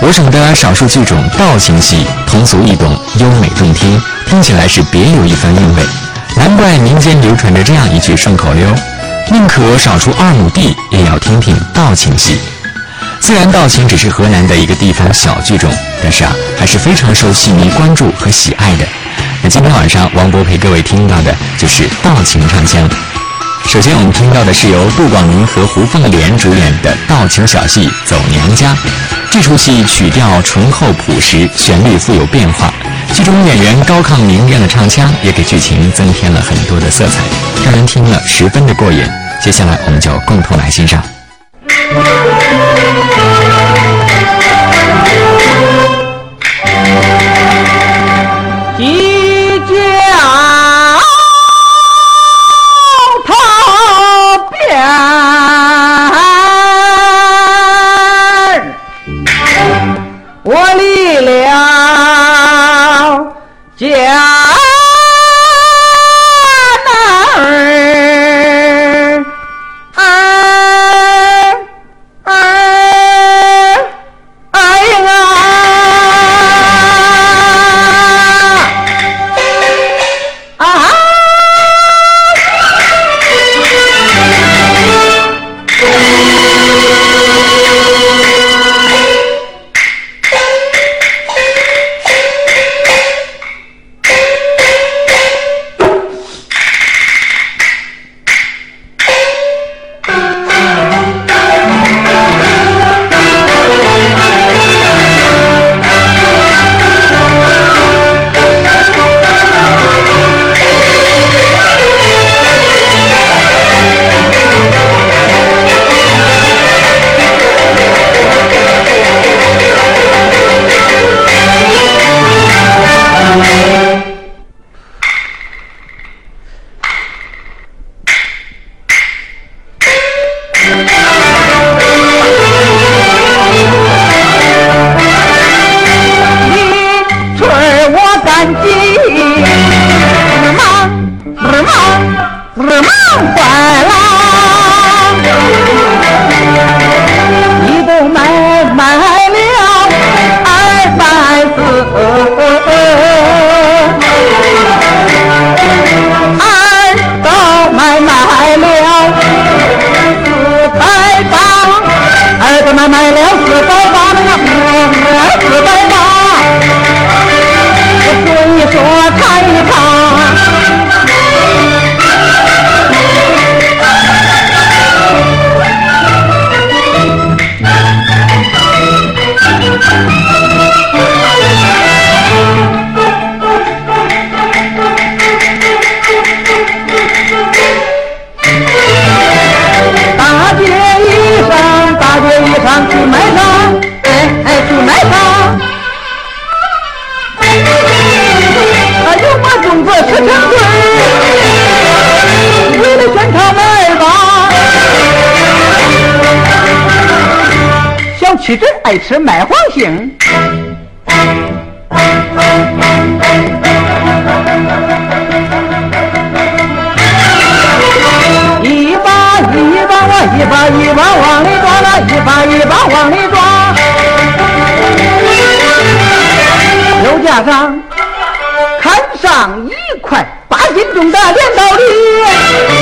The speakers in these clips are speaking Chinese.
我省的少数剧种道情戏，通俗易懂，优美动听，听起来是别有一番韵味。难怪民间流传着这样一句顺口溜：宁可少出二亩地，也要听听道情戏。虽然道情只是河南的一个地方小剧种，但是啊，还是非常受戏迷关注和喜爱的。那今天晚上，王博陪各位听到的就是道情唱腔。首先，我们听到的是由杜广林和胡凤莲主演的道情小戏《走娘家》。这出戏曲调醇厚朴实，旋律富有变化，剧中演员高亢明亮的唱腔也给剧情增添了很多的色彩，让人听了十分的过瘾。接下来，我们就共同来欣赏。妻爱吃麦黄杏，一把一把我一把一把往里抓了，一把一把往里抓，又加上看上一块八斤重的镰刀梨。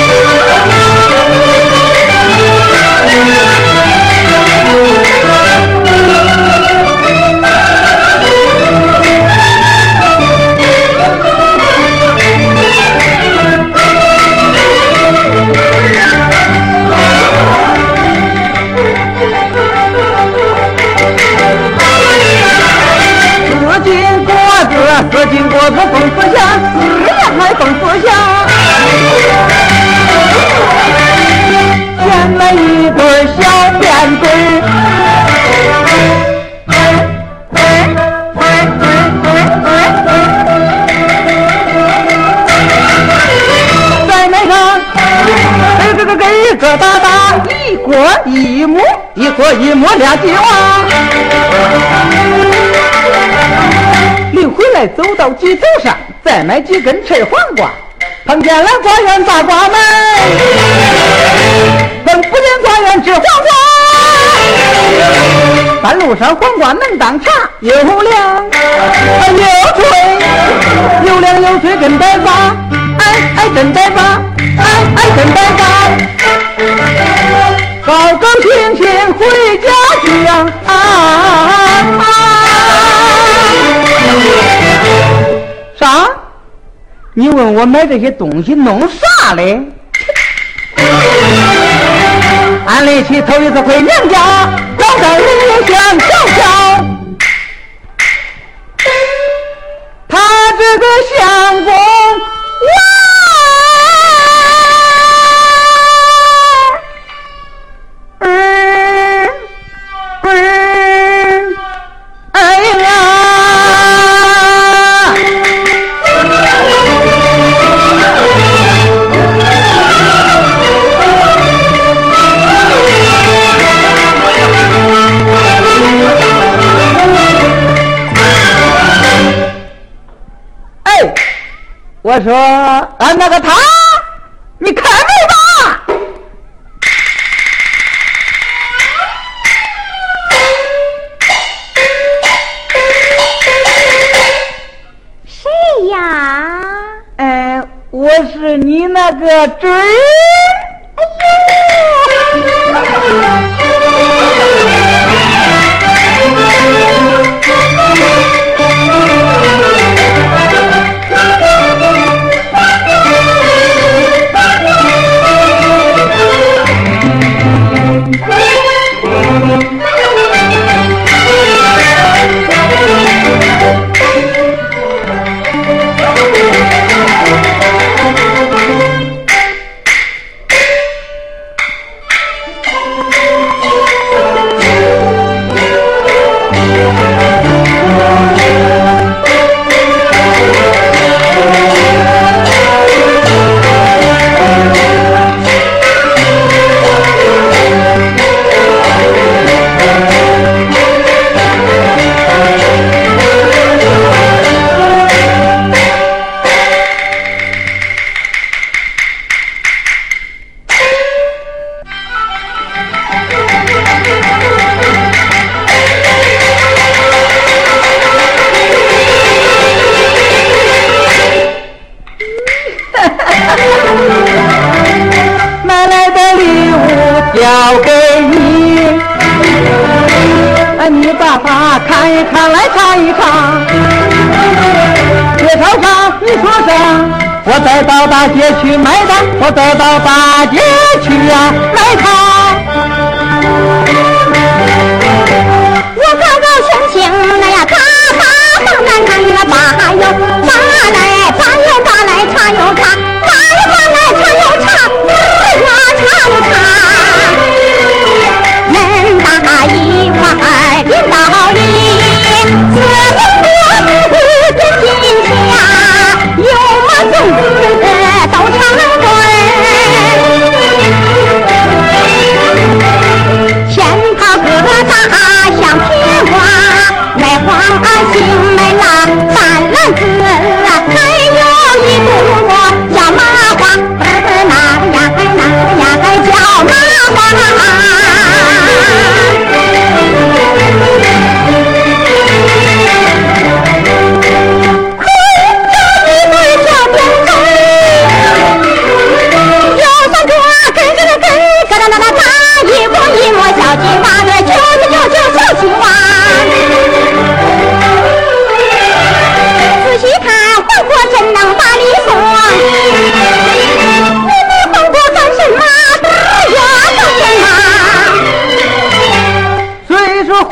四斤果子丰富香，日夜还丰富香。选了一对小辫嘴，在那上，给给给给个大大，一锅一母，一锅一母俩鸡娃。回来，走到鸡头上，再买几根吃黄瓜。碰见了花园大瓜门，碰不见花园吃黄瓜。半路上黄瓜能当茶，又凉又脆，又凉又脆真白发，哎哎真白发，哎哎真白发，高高兴兴回家去呀！啥？你问我买这些东西弄啥嘞？俺来去头一次回娘家，老丈人想瞧瞧，他这个相公我说俺那个他，你开门吧。谁呀？哎，我是你那个侄你，哎，你把它看一看，来尝一尝。别吵啥，你说啥？我再到大街去买它，我再到大街去呀、买它。我高高兴兴那呀，爬爬蹦南看呀，爬哟把来把哟把来查哟多子真金家，有马种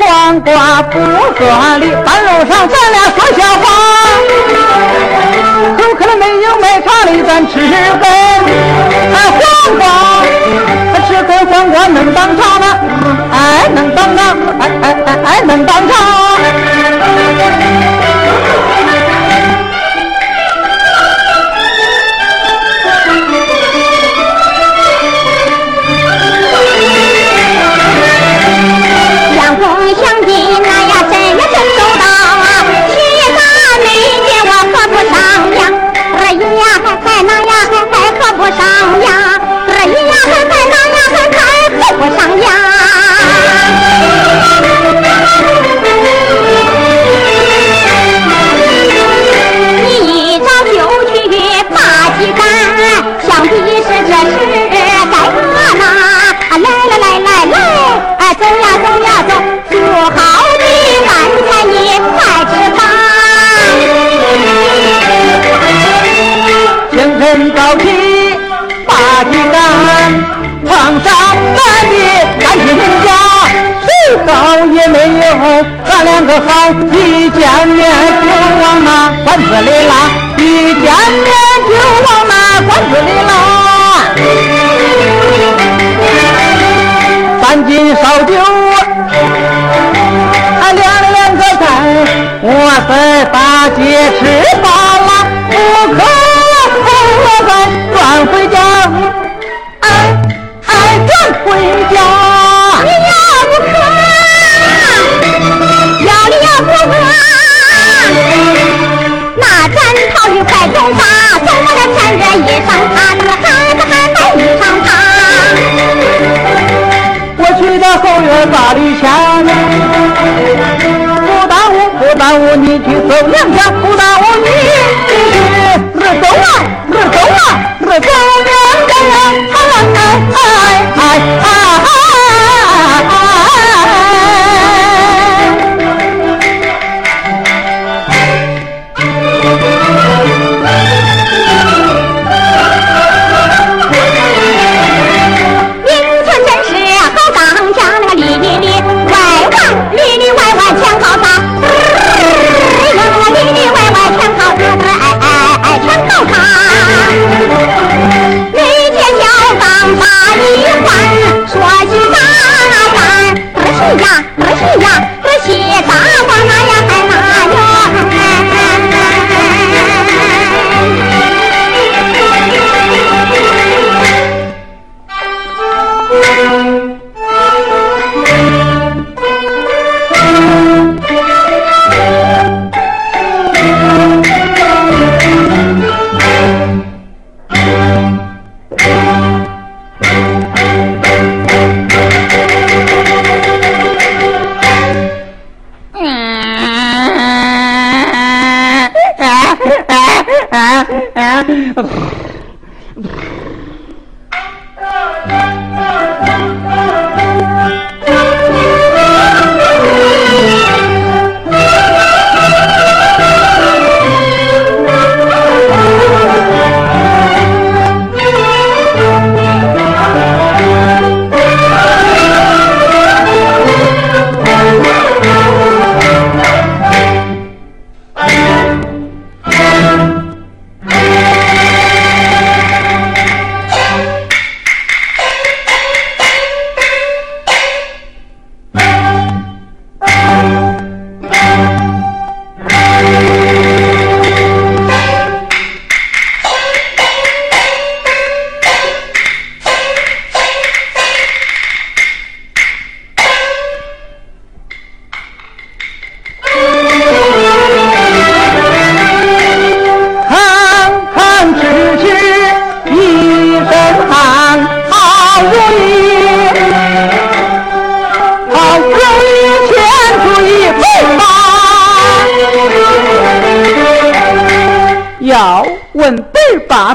黄瓜不说理，半路上咱俩说笑话。口渴了没有买茶的，咱吃根哎黄瓜，吃根黄瓜能当茶吗？哎，能当当，哎哎哎哎，能当茶。上呀。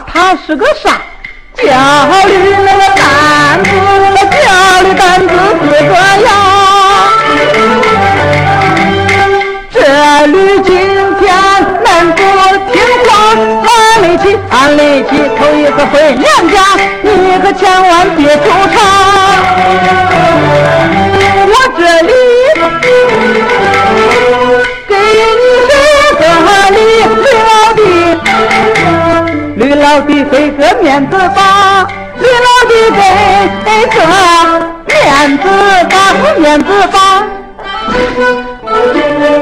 他是个傻。家里那个担子，家里担子是个样。这驴今天能不听话，俺力气，俺力气，头一个回娘家，你可千万别纠缠。老弟给个面子吧李老弟给个面子吧面子吧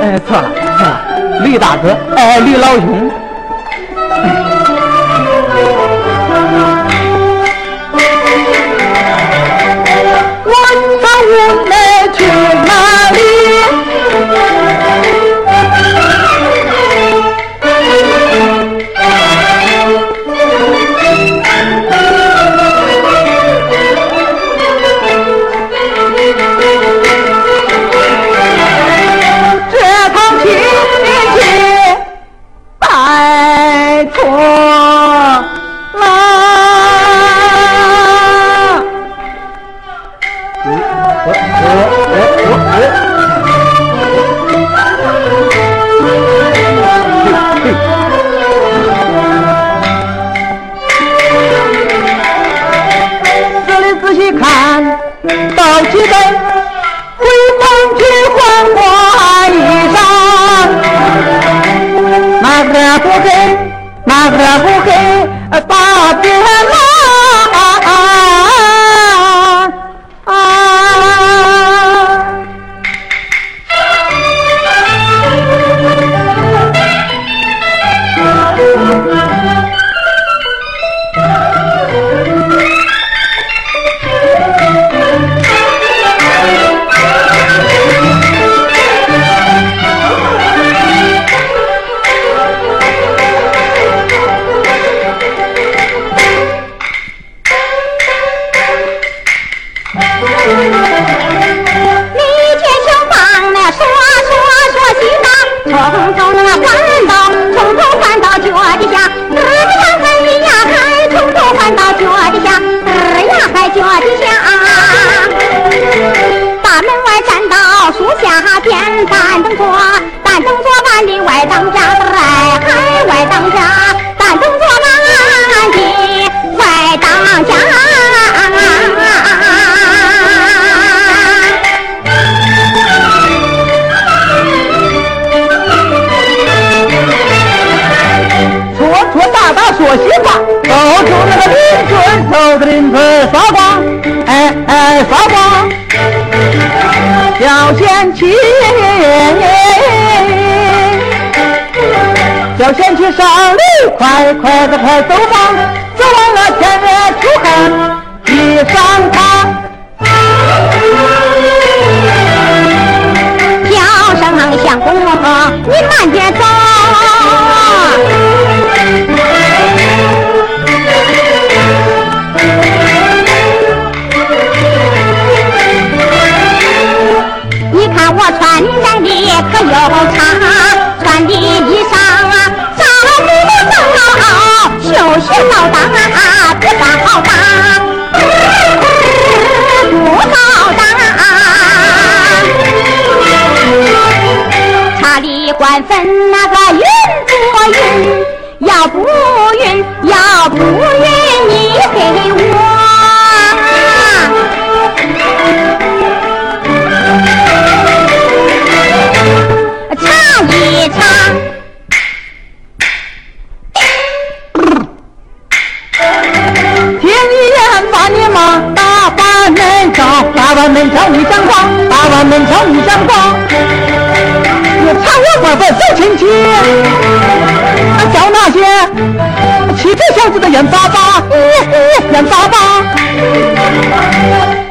哎错了错了吕大哥哎吕老兄看到几根回风去换花衣裳。哪个不给哪个不给。你却休怪那说说说气话从头那翻到从头翻到脚底下哎个呀嗨呀嗨从头翻到脚底下哎个呀嗨脚底下大把门外站到树下点板凳坐板凳坐完里外当家哎嗨外当家打打说西话，走出那个林村，走着邻村撒光，哎哎撒光，小贤妻，小贤妻上路，快快的快走吧，走完了天热出汗，地上他。叫声相公，你慢点走。不好当啊，不好当，不好当。查理官分那个云不云，要不云，要不欺负小子的冤巴巴，眼巴巴。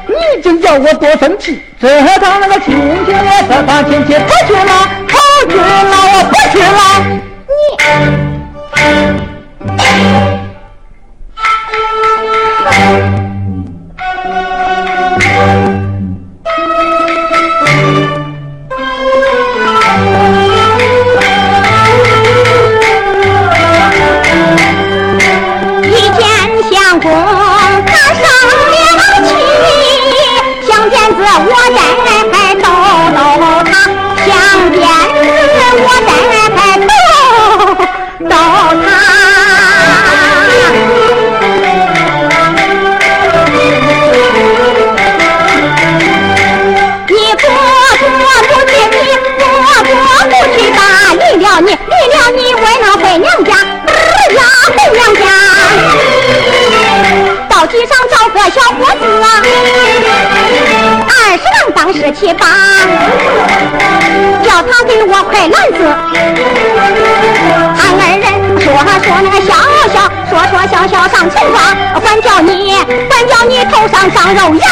你就叫我多生气！这趟那个亲戚，这趟亲戚不去了，不去了，我不去了。你男子。俺二人说说那个笑笑，说说笑笑上村庄，管叫你，管叫你头上长肉芽。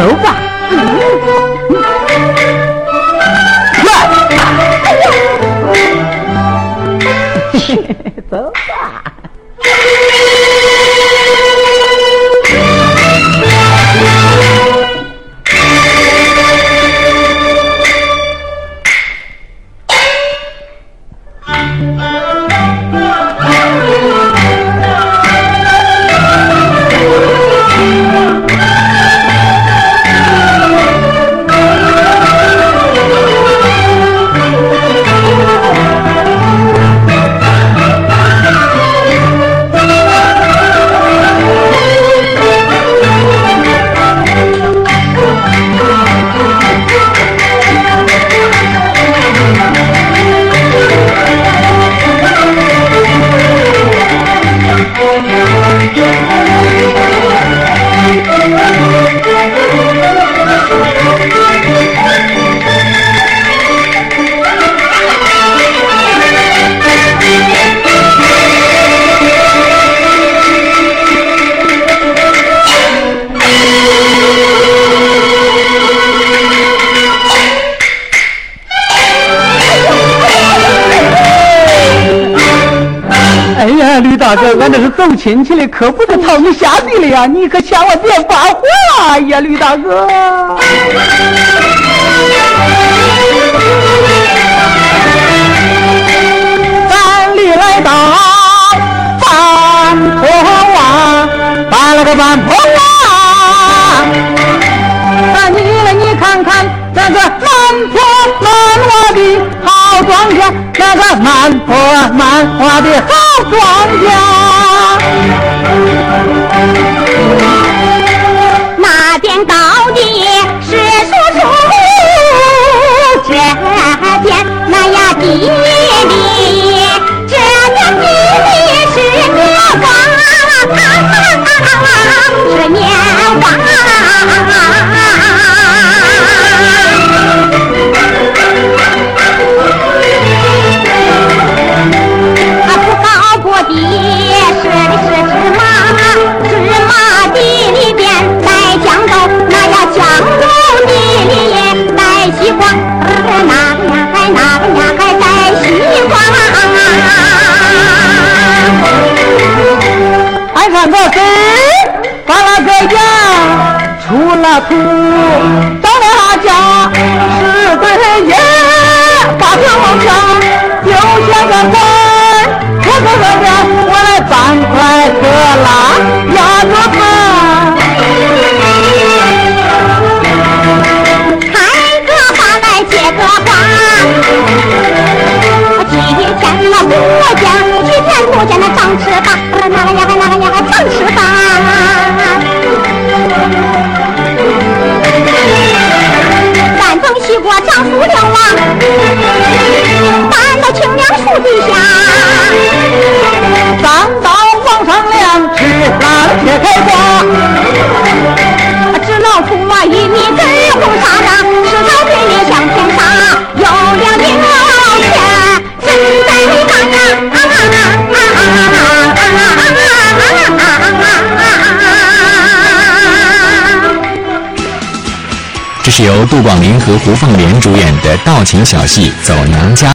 走吧。走亲戚的，可不是讨你下地了呀！你可千万别发火啊！呀，吕大哥。咱里来到半坡洼，搬了个半坡洼。那你来，你看看那个满坡满洼的好庄稼，那个满坡满洼的好庄稼。树底下，钢刀往上亮，只拿铁开花，只老虎啊，一米根红纱裳，是道皮鞭向天上。有两银毛钱，正在忙啊。这是由杜广林和胡凤莲主演的道情小戏《走娘家》。